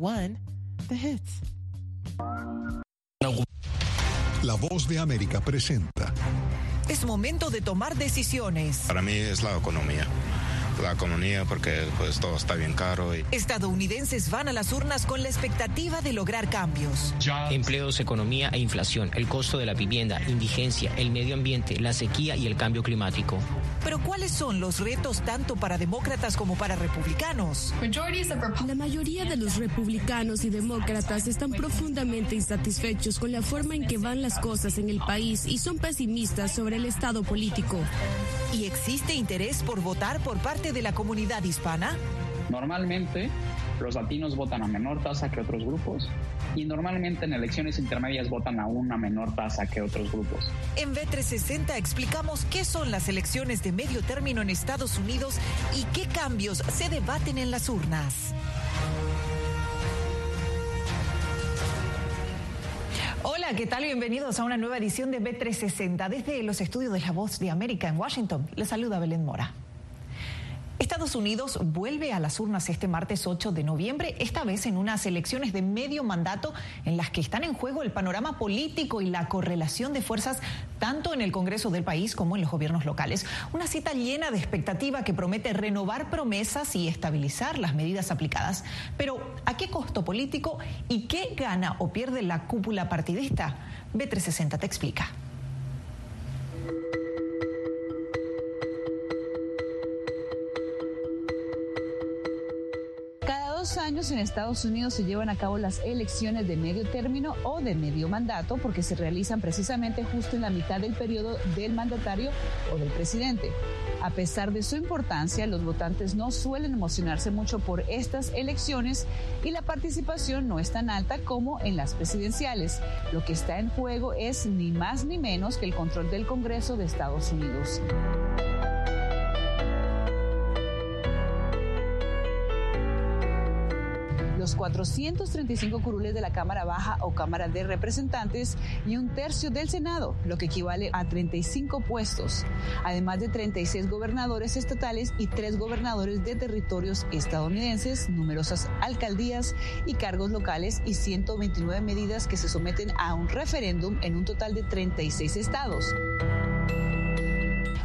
One, the hits. La voz de América presenta. Es momento de tomar decisiones. Para mí es la economía la economía porque pues todo está bien caro. Y... Estadounidenses van a las urnas con la expectativa de lograr cambios. Empleos, economía e inflación, el costo de la vivienda, indigencia, el medio ambiente, la sequía y el cambio climático. Pero ¿cuáles son los retos tanto para demócratas como para republicanos? La mayoría de los republicanos y demócratas están profundamente insatisfechos con la forma en que van las cosas en el país y son pesimistas sobre el estado político. ¿Y existe interés por votar por parte de la comunidad hispana? Normalmente los latinos votan a menor tasa que otros grupos y normalmente en elecciones intermedias votan a una menor tasa que otros grupos. En B360 explicamos qué son las elecciones de medio término en Estados Unidos y qué cambios se debaten en las urnas. Hola, ¿qué tal? Bienvenidos a una nueva edición de B360 desde los estudios de La Voz de América en Washington. Les saluda Belén Mora. Estados Unidos vuelve a las urnas este martes 8 de noviembre, esta vez en unas elecciones de medio mandato en las que están en juego el panorama político y la correlación de fuerzas tanto en el Congreso del país como en los gobiernos locales. Una cita llena de expectativa que promete renovar promesas y estabilizar las medidas aplicadas. Pero, ¿a qué costo político y qué gana o pierde la cúpula partidista? B360 te explica. Años en Estados Unidos se llevan a cabo las elecciones de medio término o de medio mandato porque se realizan precisamente justo en la mitad del periodo del mandatario o del presidente. A pesar de su importancia, los votantes no suelen emocionarse mucho por estas elecciones y la participación no es tan alta como en las presidenciales. Lo que está en juego es ni más ni menos que el control del Congreso de Estados Unidos. 435 curules de la Cámara Baja o Cámara de Representantes y un tercio del Senado, lo que equivale a 35 puestos, además de 36 gobernadores estatales y 3 gobernadores de territorios estadounidenses, numerosas alcaldías y cargos locales y 129 medidas que se someten a un referéndum en un total de 36 estados.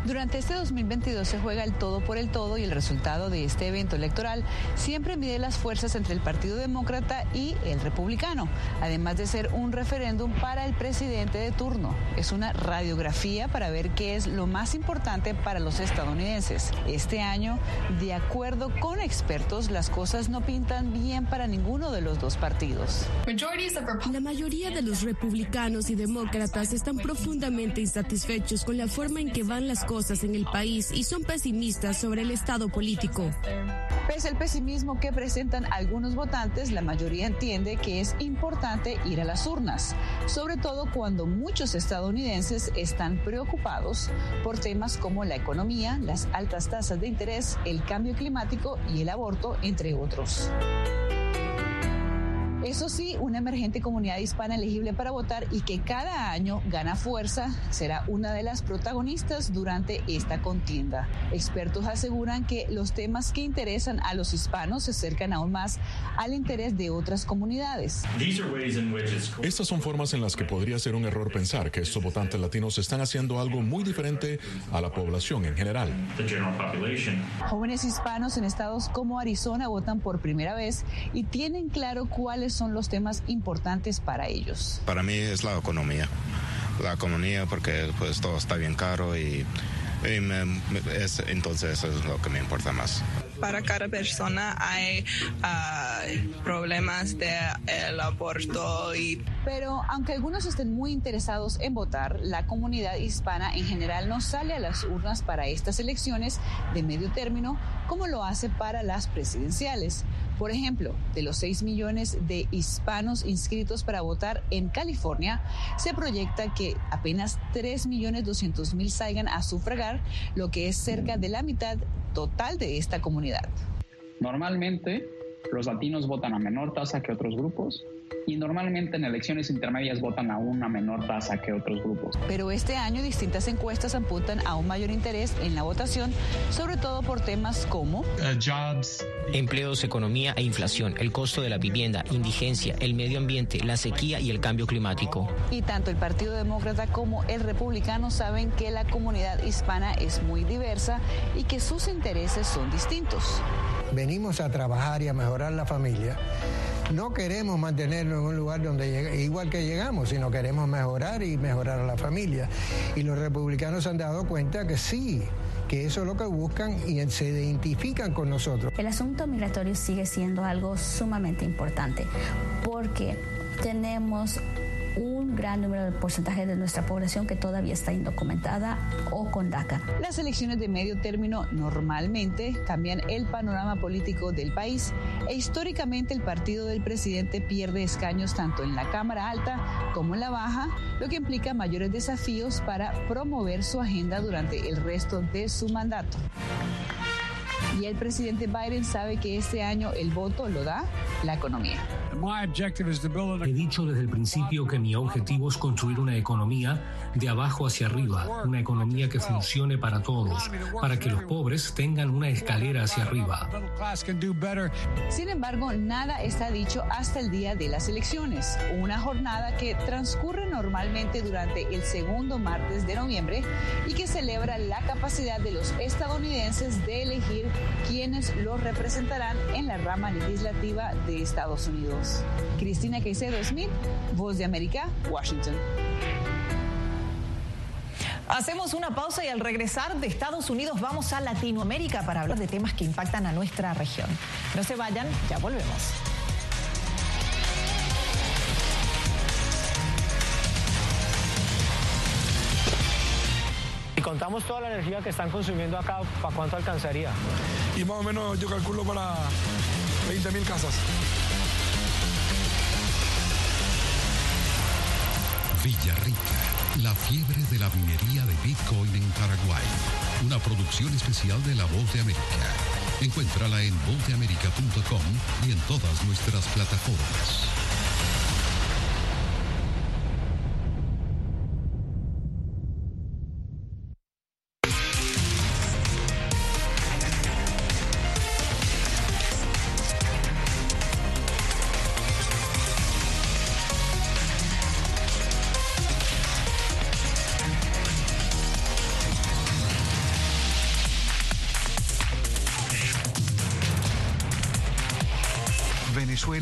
Durante este 2022 se juega el todo por el todo y el resultado de este evento electoral siempre mide las fuerzas entre el Partido Demócrata y el Republicano, además de ser un referéndum para el presidente de turno. Es una radiografía para ver qué es lo más importante para los estadounidenses. Este año, de acuerdo con expertos, las cosas no pintan bien para ninguno de los dos partidos. La mayoría de los republicanos y demócratas están profundamente insatisfechos con la forma en que van las cosas cosas en el país y son pesimistas sobre el estado político. Pese al pesimismo que presentan algunos votantes, la mayoría entiende que es importante ir a las urnas, sobre todo cuando muchos estadounidenses están preocupados por temas como la economía, las altas tasas de interés, el cambio climático y el aborto, entre otros. Eso sí, una emergente comunidad hispana elegible para votar y que cada año gana fuerza será una de las protagonistas durante esta contienda. Expertos aseguran que los temas que interesan a los hispanos se acercan aún más al interés de otras comunidades. Estas son formas en las que podría ser un error pensar que estos votantes latinos están haciendo algo muy diferente a la población en general. Jóvenes hispanos en estados como Arizona votan por primera vez y tienen claro cuáles son los temas importantes para ellos? Para mí es la economía. La economía porque pues todo está bien caro y, entonces eso es lo que me importa más. Para cada persona hay ah, problemas de el aborto y pero aunque algunos estén muy interesados en votar, la comunidad hispana en general no sale a las urnas para estas elecciones de medio término como lo hace para las presidenciales. Por ejemplo, de los 6 millones de hispanos inscritos para votar en California, se proyecta que apenas 3 millones 200 mil salgan a sufragar, lo que es cerca de la mitad total de esta comunidad. Normalmente los latinos votan a menor tasa que otros grupos y normalmente en elecciones intermedias votan a una menor tasa que otros grupos. Pero este año distintas encuestas apuntan a un mayor interés en la votación, sobre todo por temas como jobs, empleos, economía e inflación, el costo de la vivienda, indigencia, el medio ambiente, la sequía y el cambio climático. Y tanto el Partido Demócrata como el Republicano saben que la comunidad hispana es muy diversa y que sus intereses son distintos. Venimos a trabajar y a mejorar la familia no queremos mantenernos en un lugar donde igual que llegamos, sino queremos mejorar y mejorar a la familia. Y los republicanos se han dado cuenta que sí, que eso es lo que buscan y se identifican con nosotros. El asunto migratorio sigue siendo algo sumamente importante porque tenemos gran número de porcentaje de nuestra población que todavía está indocumentada o con DACA. Las elecciones de medio término normalmente cambian el panorama político del país e históricamente el partido del presidente pierde escaños tanto en la Cámara Alta como en la Baja, lo que implica mayores desafíos para promover su agenda durante el resto de su mandato. Y el presidente Biden sabe que este año el voto lo da la economía. He dicho desde el principio que mi objetivo es construir una economía de abajo hacia arriba, una economía que funcione para todos, para que los pobres tengan una escalera hacia arriba. Sin embargo, nada está dicho hasta el día de las elecciones, una jornada que transcurre normalmente durante el segundo martes de noviembre y que celebra la capacidad de los estadounidenses de elegir quienes los representarán en la rama legislativa de Estados Unidos. Cristina Caicedo Smith, Voz de América, Washington. Hacemos una pausa y al regresar de Estados Unidos vamos a Latinoamérica para hablar de temas que impactan a nuestra región. No se vayan, ya volvemos. Y contamos toda la energía que están consumiendo acá, ¿para cuánto alcanzaría? Y más o menos yo calculo para 20 mil casas. Villarrica, la fiebre de la minería de Bitcoin en Paraguay. Una producción especial de La Voz de América. Encuéntrala en vozdeamerica.com y en todas nuestras plataformas.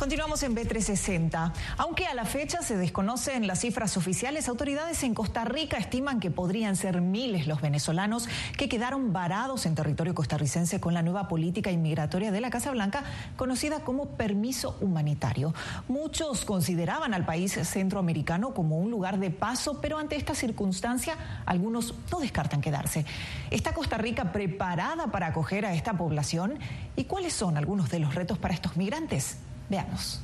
Continuamos en B360. Aunque a la fecha se desconocen las cifras oficiales, autoridades en Costa Rica estiman que podrían ser miles los venezolanos que quedaron varados en territorio costarricense con la nueva política inmigratoria de la Casa Blanca, conocida como permiso humanitario. Muchos consideraban al país centroamericano como un lugar de paso, pero ante esta circunstancia, algunos no descartan quedarse. ¿Está Costa Rica preparada para acoger a esta población? ¿Y cuáles son algunos de los retos para estos migrantes? Veamos.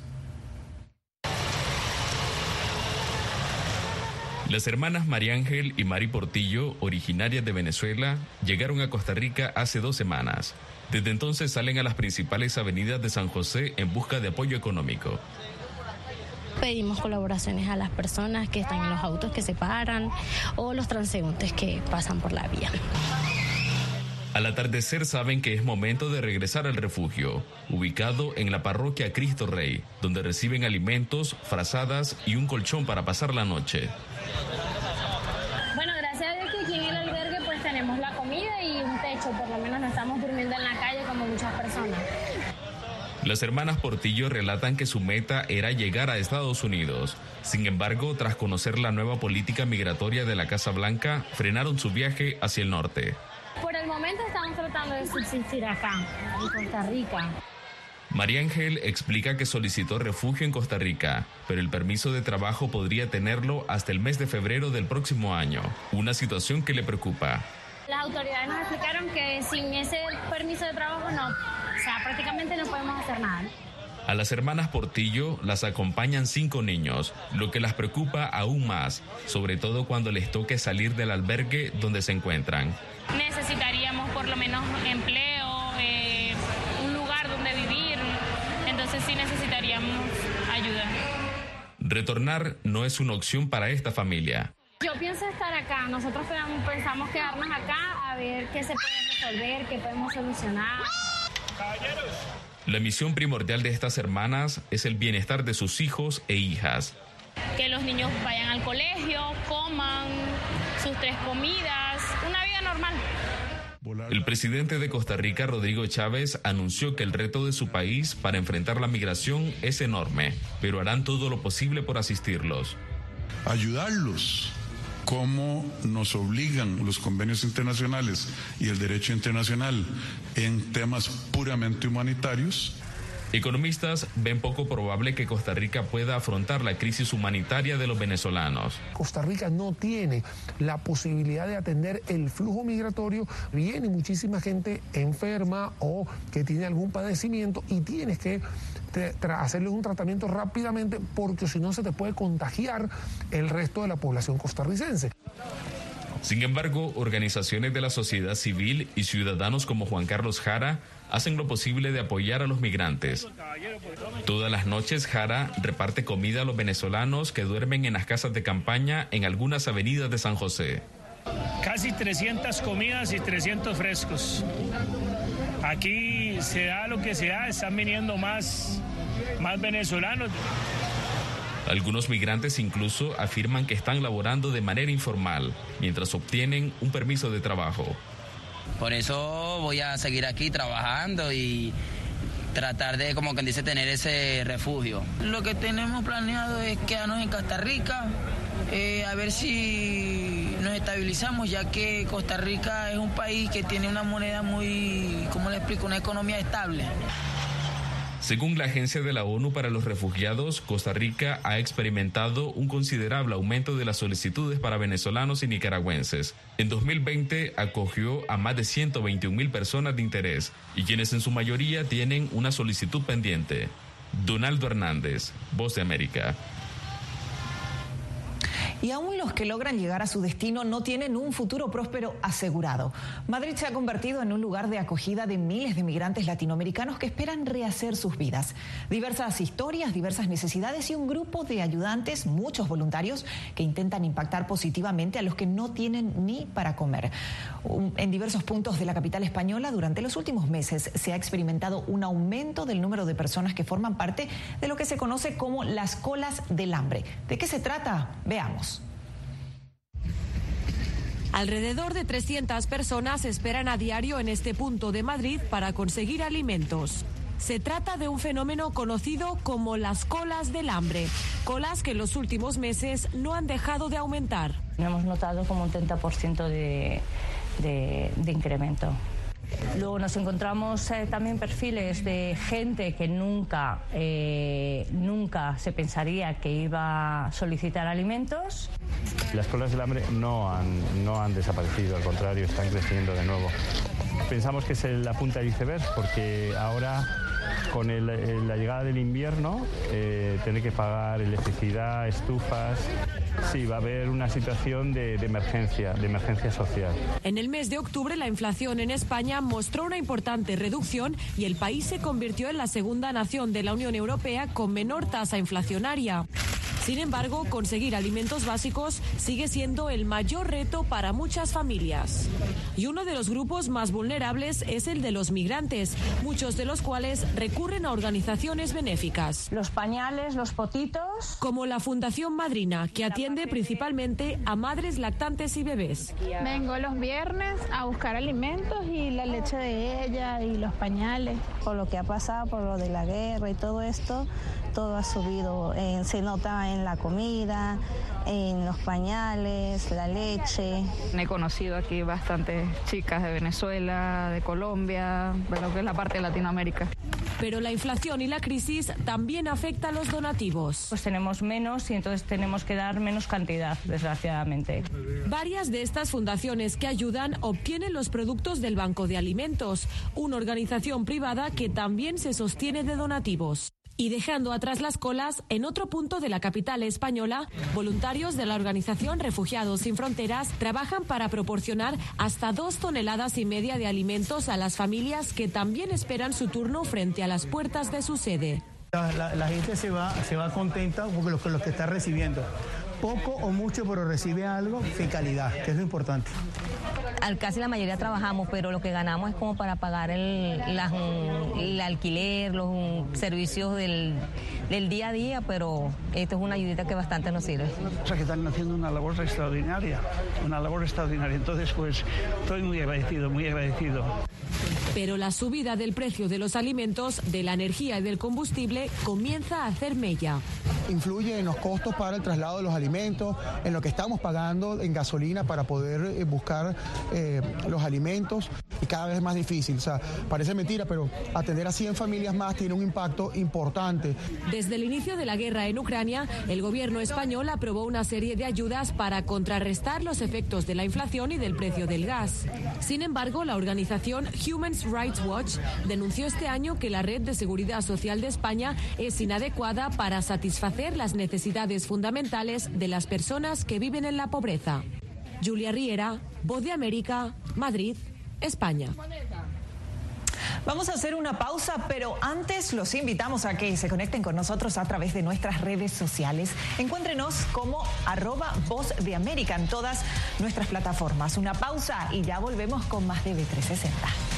Las hermanas María Ángel y Mari Portillo, originarias de Venezuela, llegaron a Costa Rica hace dos semanas. Desde entonces salen a las principales avenidas de San José en busca de apoyo económico. Pedimos colaboraciones a las personas que están en los autos que se paran o los transeúntes que pasan por la vía. Al atardecer saben que es momento de regresar al refugio, ubicado en la parroquia Cristo Rey, donde reciben alimentos, frazadas y un colchón para pasar la noche. Bueno, gracias a Dios que aquí en el albergue pues tenemos la comida y un techo, por lo menos no estamos durmiendo en la calle como muchas personas. Las hermanas Portillo relatan que su meta era llegar a Estados Unidos. Sin embargo, tras conocer la nueva política migratoria de la Casa Blanca, frenaron su viaje hacia el norte. Por el momento estamos tratando de subsistir acá, en Costa Rica. María Ángel explica que solicitó refugio en Costa Rica, pero el permiso de trabajo podría tenerlo hasta el mes de febrero del próximo año, una situación que le preocupa. Las autoridades nos explicaron que sin ese permiso de trabajo no, sea, prácticamente no podemos hacer nada. A las hermanas Portillo las acompañan cinco niños, lo que las preocupa aún más, sobre todo cuando les toque salir del albergue donde se encuentran necesitaríamos por lo menos empleo, eh, un lugar donde vivir, entonces sí necesitaríamos ayuda. Retornar no es una opción para esta familia. Yo pienso estar acá, nosotros pensamos quedarnos acá a ver qué se puede resolver, qué podemos solucionar. La misión primordial de estas hermanas es el bienestar de sus hijos e hijas. Que los niños vayan al colegio, coman sus tres comidas el presidente de Costa Rica, Rodrigo Chávez, anunció que el reto de su país para enfrentar la migración es enorme, pero harán todo lo posible por asistirlos. Ayudarlos como nos obligan los convenios internacionales y el derecho internacional en temas puramente humanitarios Economistas ven poco probable que Costa Rica pueda afrontar la crisis humanitaria de los venezolanos. Costa Rica no tiene la posibilidad de atender el flujo migratorio. Viene muchísima gente enferma o que tiene algún padecimiento y tienes que hacerles un tratamiento rápidamente porque si no se te puede contagiar el resto de la población costarricense. Sin embargo, organizaciones de la sociedad civil y ciudadanos como Juan Carlos Jara hacen lo posible de apoyar a los migrantes. Todas las noches Jara reparte comida a los venezolanos que duermen en las casas de campaña en algunas avenidas de San José. Casi 300 comidas y 300 frescos. Aquí se da lo que se da, están viniendo más, más venezolanos. Algunos migrantes incluso afirman que están laborando de manera informal mientras obtienen un permiso de trabajo. Por eso voy a seguir aquí trabajando y tratar de, como quien dice, tener ese refugio. Lo que tenemos planeado es quedarnos en Costa Rica, eh, a ver si nos estabilizamos, ya que Costa Rica es un país que tiene una moneda muy, ¿cómo le explico?, una economía estable. Según la Agencia de la ONU para los Refugiados, Costa Rica ha experimentado un considerable aumento de las solicitudes para venezolanos y nicaragüenses. En 2020 acogió a más de 121 mil personas de interés y quienes en su mayoría tienen una solicitud pendiente. Donaldo Hernández, Voz de América. Y aún los que logran llegar a su destino no tienen un futuro próspero asegurado. Madrid se ha convertido en un lugar de acogida de miles de migrantes latinoamericanos que esperan rehacer sus vidas. Diversas historias, diversas necesidades y un grupo de ayudantes, muchos voluntarios, que intentan impactar positivamente a los que no tienen ni para comer. En diversos puntos de la capital española, durante los últimos meses, se ha experimentado un aumento del número de personas que forman parte de lo que se conoce como las colas del hambre. ¿De qué se trata? Veamos. Alrededor de 300 personas esperan a diario en este punto de Madrid para conseguir alimentos. Se trata de un fenómeno conocido como las colas del hambre, colas que en los últimos meses no han dejado de aumentar. Hemos notado como un 30% de, de incremento. Luego nos encontramos eh, también perfiles de gente que nunca, eh, nunca se pensaría que iba a solicitar alimentos. Las colas del hambre no han, no han desaparecido, al contrario, están creciendo de nuevo. Pensamos que es la punta del iceberg porque ahora con la llegada del invierno, eh, tener que pagar electricidad, estufas. Sí, va a haber una situación de, emergencia, de emergencia social. En el mes de octubre la inflación en España mostró una importante reducción y el país se convirtió en la segunda nación de la Unión Europea con menor tasa inflacionaria. Sin embargo, conseguir alimentos básicos sigue siendo el mayor reto para muchas familias. Y uno de los grupos más vulnerables es el de los migrantes, muchos de los cuales recurren a organizaciones benéficas. Los pañales, los potitos. Como la Fundación Madrina, que atiende principalmente a madres lactantes y bebés. Vengo los viernes a buscar alimentos y la leche de ella y los pañales. Por lo que ha pasado, por lo de la guerra y todo esto, todo ha subido. Eh, se nota en la comida, en los pañales, la leche. He conocido aquí bastantes chicas de Venezuela, de Colombia, de lo que es la parte de Latinoamérica. Pero la inflación y la crisis también afecta a los donativos. Pues tenemos menos y entonces tenemos que dar menos cantidad, desgraciadamente. Varias de estas fundaciones que ayudan obtienen los productos del Banco de Alimentos, una organización privada que también se sostiene de donativos. Y dejando atrás las colas, en otro punto de la capital española, voluntarios de la organización Refugiados Sin Fronteras trabajan para proporcionar hasta dos toneladas y media de alimentos a las familias que también esperan su turno frente a las puertas de su sede. La, gente se va, se va contenta porque lo, lo que está recibiendo poco o mucho, pero recibe algo de calidad, que es lo importante. Al casi la mayoría trabajamos, pero lo que ganamos es como para pagar el, el alquiler, los servicios del, del, día a día, pero esto es una ayudita que bastante nos sirve. O sea, que están haciendo una labor extraordinaria, una labor extraordinaria. Entonces, pues, estoy muy agradecido, muy agradecido. Pero la subida del precio de los alimentos, de la energía y del combustible comienza a hacer mella. Influye en los costos para el traslado de los alimentos, en lo que estamos pagando en gasolina para poder eh, buscar eh, los alimentos y cada vez es más difícil. O sea, parece mentira, pero atender a 100 familias más tiene un impacto importante. Desde el inicio de la guerra en Ucrania, el gobierno español aprobó una serie de ayudas para contrarrestar los efectos de la inflación y del precio del gas. Sin embargo, la organización Human Rights Watch denunció este año que la red de seguridad social de España es inadecuada para satisfacer las necesidades fundamentales de las personas que viven en la pobreza. Julia Riera, Voz de América, Madrid, España. Vamos a hacer una pausa, pero antes los invitamos a que se conecten con nosotros a través de nuestras redes sociales. Encuéntrenos como arroba voz de América en todas nuestras plataformas. Una pausa y ya volvemos con más de B360.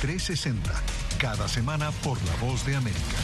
360, cada semana por La Voz de América.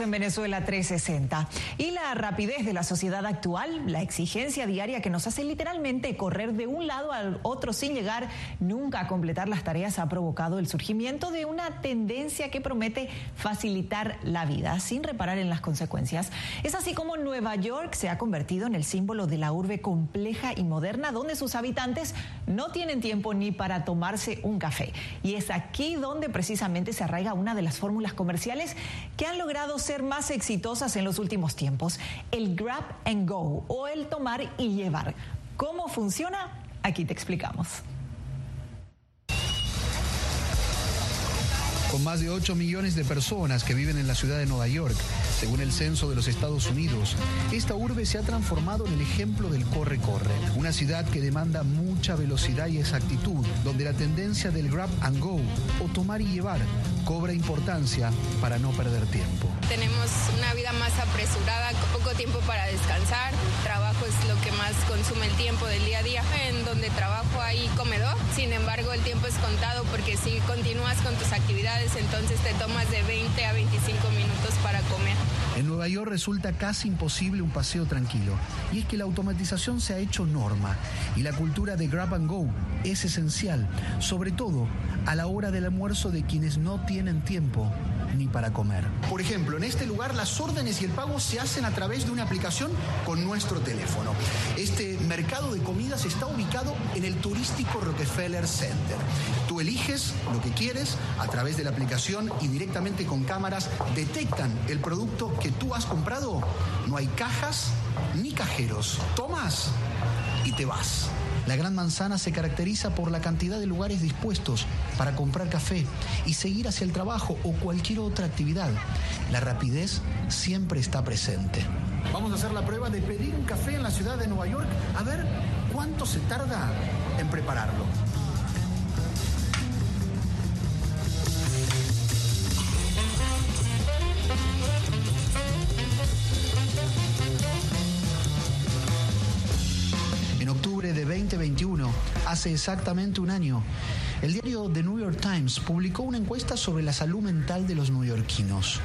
En Venezuela 360. Y la rapidez de la sociedad actual, la exigencia diaria que nos hace literalmente correr de un lado al otro sin llegar nunca a completar las tareas ha provocado el surgimiento de una tendencia que promete facilitar la vida sin reparar en las consecuencias. Es así como Nueva York se ha convertido en el símbolo de la urbe compleja y moderna donde sus habitantes no tienen tiempo ni para tomarse un café. Y es aquí donde precisamente se arraiga una de las fórmulas comerciales que han logrado ser más exitosas en los últimos tiempos, el grab and go o el tomar y llevar. ¿Cómo funciona? Aquí te explicamos. Con más de 8 millones de personas que viven en la ciudad de Nueva York, según el censo de los Estados Unidos, esta urbe se ha transformado en el ejemplo del corre-corre, una ciudad que demanda mucha velocidad y exactitud, donde la tendencia del grab and go o tomar y llevar cobra importancia para no perder tiempo. Tenemos una vida más apresurada, poco tiempo para descansar, trabajo es lo que más consume el tiempo del día a día, en donde trabajo hay comedor, sin embargo el tiempo es contado porque si continúas con tus actividades entonces te tomas de 20 a 25 minutos para comer. En Nueva York resulta casi imposible un paseo tranquilo. Y es que la automatización se ha hecho norma y la cultura de grab and go es esencial, sobre todo a la hora del almuerzo de quienes no tienen tiempo ni para comer. Por ejemplo, en este lugar las órdenes y el pago se hacen a través de una aplicación con nuestro teléfono. Este mercado de comidas está ubicado en el turístico Rockefeller Center. Tú eliges lo que quieres a través de la aplicación y directamente con cámaras detectan el producto que tú has comprado. No hay cajas ni cajeros. Tomas y te vas. La Gran Manzana se caracteriza por la cantidad de lugares dispuestos para comprar café y seguir hacia el trabajo o cualquier otra actividad. La rapidez siempre está presente. Vamos a hacer la prueba de pedir un café en la ciudad de Nueva York a ver cuánto se tarda en prepararlo. Exactamente un año, el diario The New York Times publicó una encuesta sobre la salud mental de los neoyorquinos.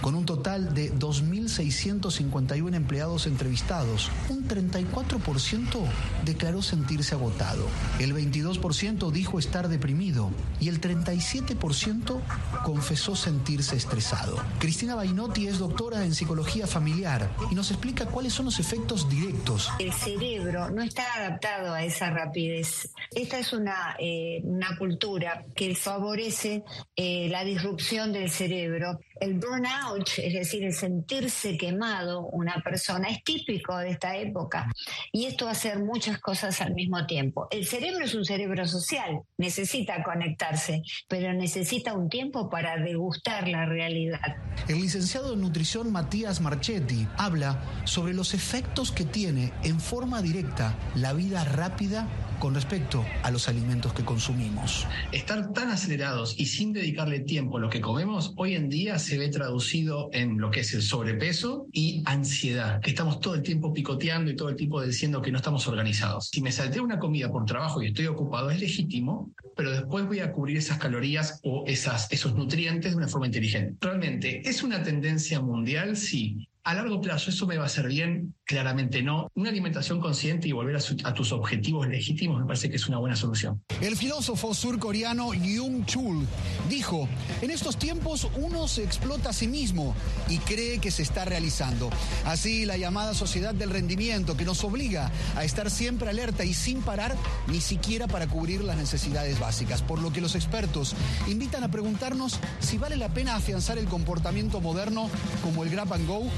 Con un total de 2.651 empleados entrevistados, un 34% declaró sentirse agotado, el 22% dijo estar deprimido y el 37% confesó sentirse estresado. Cristina Bainotti es doctora en psicología familiar y nos explica cuáles son los efectos directos. El cerebro no está adaptado a esa rapidez. Esta es una, eh, una cultura que favorece eh, la disrupción del cerebro. El burnout, es decir, el sentirse quemado una persona, es típico de esta época. Y esto hacer muchas cosas al mismo tiempo. El cerebro es un cerebro social, necesita conectarse, pero necesita un tiempo para degustar la realidad. El licenciado en nutrición Matías Marchetti habla sobre los efectos que tiene en forma directa la vida rápida con respecto a los alimentos que consumimos. Estar tan acelerados y sin dedicarle tiempo a lo que comemos, hoy en día se ve traducido en lo que es el sobrepeso y ansiedad, estamos todo el tiempo picoteando y todo el tiempo diciendo que no estamos organizados. Si me salté una comida por trabajo y estoy ocupado, es legítimo, pero después voy a cubrir esas calorías o esas, esos nutrientes de una forma inteligente. Realmente, ¿es una tendencia mundial? Sí. A largo plazo, ¿eso me va a hacer bien? Claramente no. Una alimentación consciente y volver a, tus objetivos legítimos me parece que es una buena solución. El filósofo surcoreano Jung Chul dijo, en estos tiempos uno se explota a sí mismo y cree que se está realizando. Así la llamada sociedad del rendimiento que nos obliga a estar siempre alerta y sin parar ni siquiera para cubrir las necesidades básicas. Por lo que los expertos invitan a preguntarnos si vale la pena afianzar el comportamiento moderno como el grab and go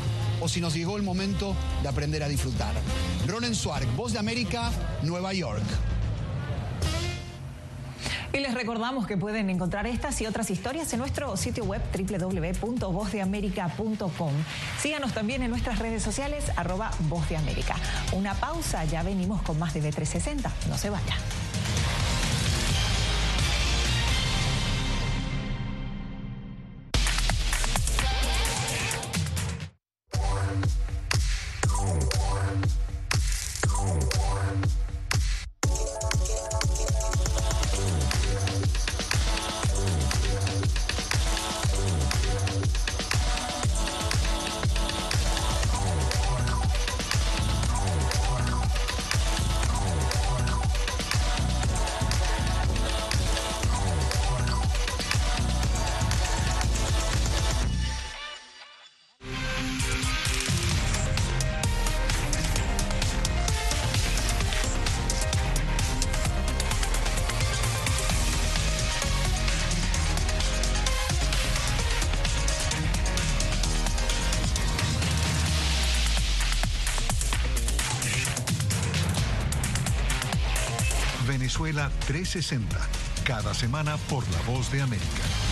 o si nos llegó el momento de aprender a disfrutar. Ronen Swark, Voz de América, Nueva York. Y les recordamos que pueden encontrar estas y otras historias en nuestro sitio web www.vozdeamerica.com. Síganos también en nuestras redes sociales, arroba Voz de América. Una pausa, ya venimos con más de B360. No se vayan. Venezuela 360, cada semana por La Voz de América.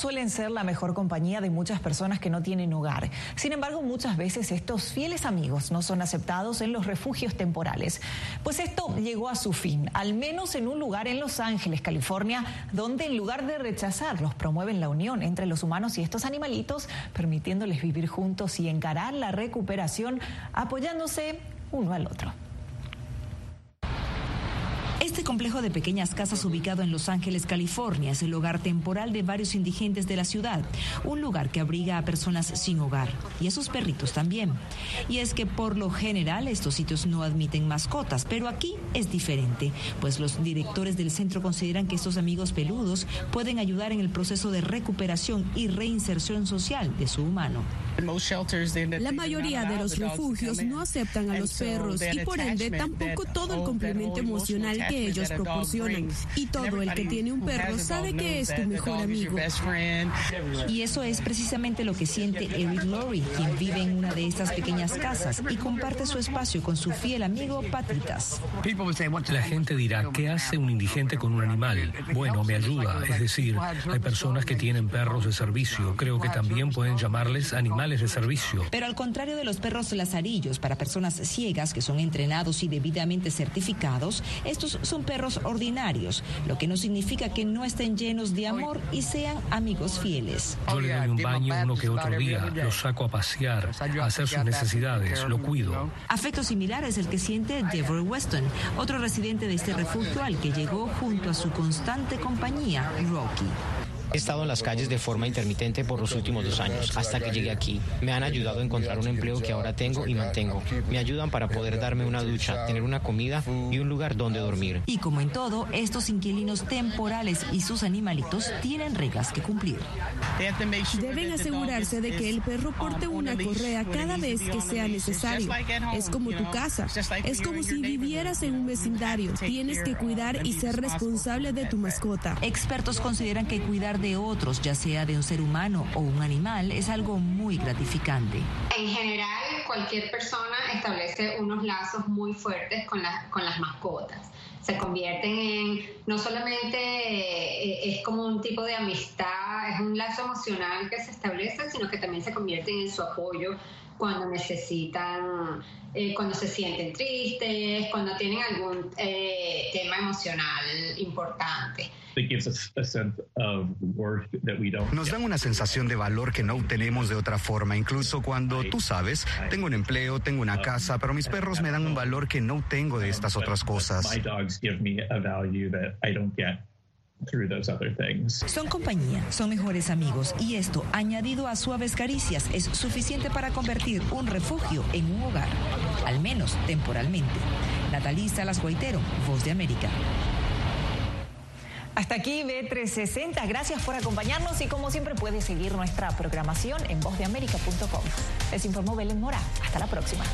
Suelen ser la mejor compañía de muchas personas que no tienen hogar. Sin embargo, muchas veces estos fieles amigos no son aceptados en los refugios temporales. Pues esto llegó a su fin, al menos en un lugar en Los Ángeles, California, donde en lugar de rechazarlos, promueven la unión entre los humanos y estos animalitos, permitiéndoles vivir juntos y encarar la recuperación apoyándose uno al otro. Este complejo de pequeñas casas ubicado en Los Ángeles, California, es el hogar temporal de varios indigentes de la ciudad, un lugar que abriga a personas sin hogar y a sus perritos también. Y es que por lo general estos sitios no admiten mascotas, pero aquí es diferente, pues los directores del centro consideran que estos amigos peludos pueden ayudar en el proceso de recuperación y reinserción social de su humano. La mayoría de los refugios no aceptan a los perros y por ende tampoco todo el complemento emocional que ellos proporcionan. Y todo el que tiene un perro sabe que es tu mejor amigo. Y eso es precisamente lo que siente Eric Laurie, quien vive en una de estas pequeñas casas y comparte su espacio con su fiel amigo Patritas. La gente dirá, ¿qué hace un indigente con un animal? Bueno, me ayuda. Es decir, hay personas que tienen perros de servicio. Creo que también pueden llamarles animales de servicio. Pero al contrario de los perros lazarillos para personas ciegas que son entrenados y debidamente certificados, estos son perros ordinarios, lo que no significa que no estén llenos de amor y sean amigos fieles. Yo le doy un baño uno que otro día, lo saco a pasear, a hacer sus necesidades, lo cuido. Afecto similar es el que siente Deborah Weston, otro residente de este refugio al que llegó junto a su constante compañía, Rocky. He estado en las calles de forma intermitente por los últimos dos años, hasta que llegué aquí. Me han ayudado a encontrar un empleo que ahora tengo y mantengo. Me ayudan para poder darme una ducha, tener una comida y un lugar donde dormir. Y como en todo, estos inquilinos temporales y sus animalitos tienen reglas que cumplir. Deben asegurarse de que el perro porte una correa cada vez que sea necesario. Es como tu casa. Es como si vivieras en un vecindario. Tienes que cuidar y ser responsable de tu mascota. Expertos consideran que cuidar de otros, ya sea de un ser humano o un animal, es algo muy gratificante. En general, cualquier persona establece unos lazos muy fuertes con, con las mascotas. Se convierten en, no solamente eh, es como un tipo de amistad, es un lazo emocional que se establece, sino que también se convierten en su apoyo cuando necesitan, eh, cuando se sienten tristes, cuando tienen algún eh, tema emocional importante. Nos dan una sensación de valor que no obtenemos de otra forma, incluso cuando tú sabes, tengo un empleo, tengo una casa, pero mis perros me dan un valor que no tengo de estas otras cosas. Son compañía, son mejores amigos y esto, añadido a suaves caricias, es suficiente para convertir un refugio en un hogar, al menos temporalmente. Natalista Las Guaitero, Voz de América. Hasta aquí B360. Gracias por acompañarnos y como siempre puedes seguir nuestra programación en vozdeamerica.com. Les informó Belén Mora. Hasta la próxima.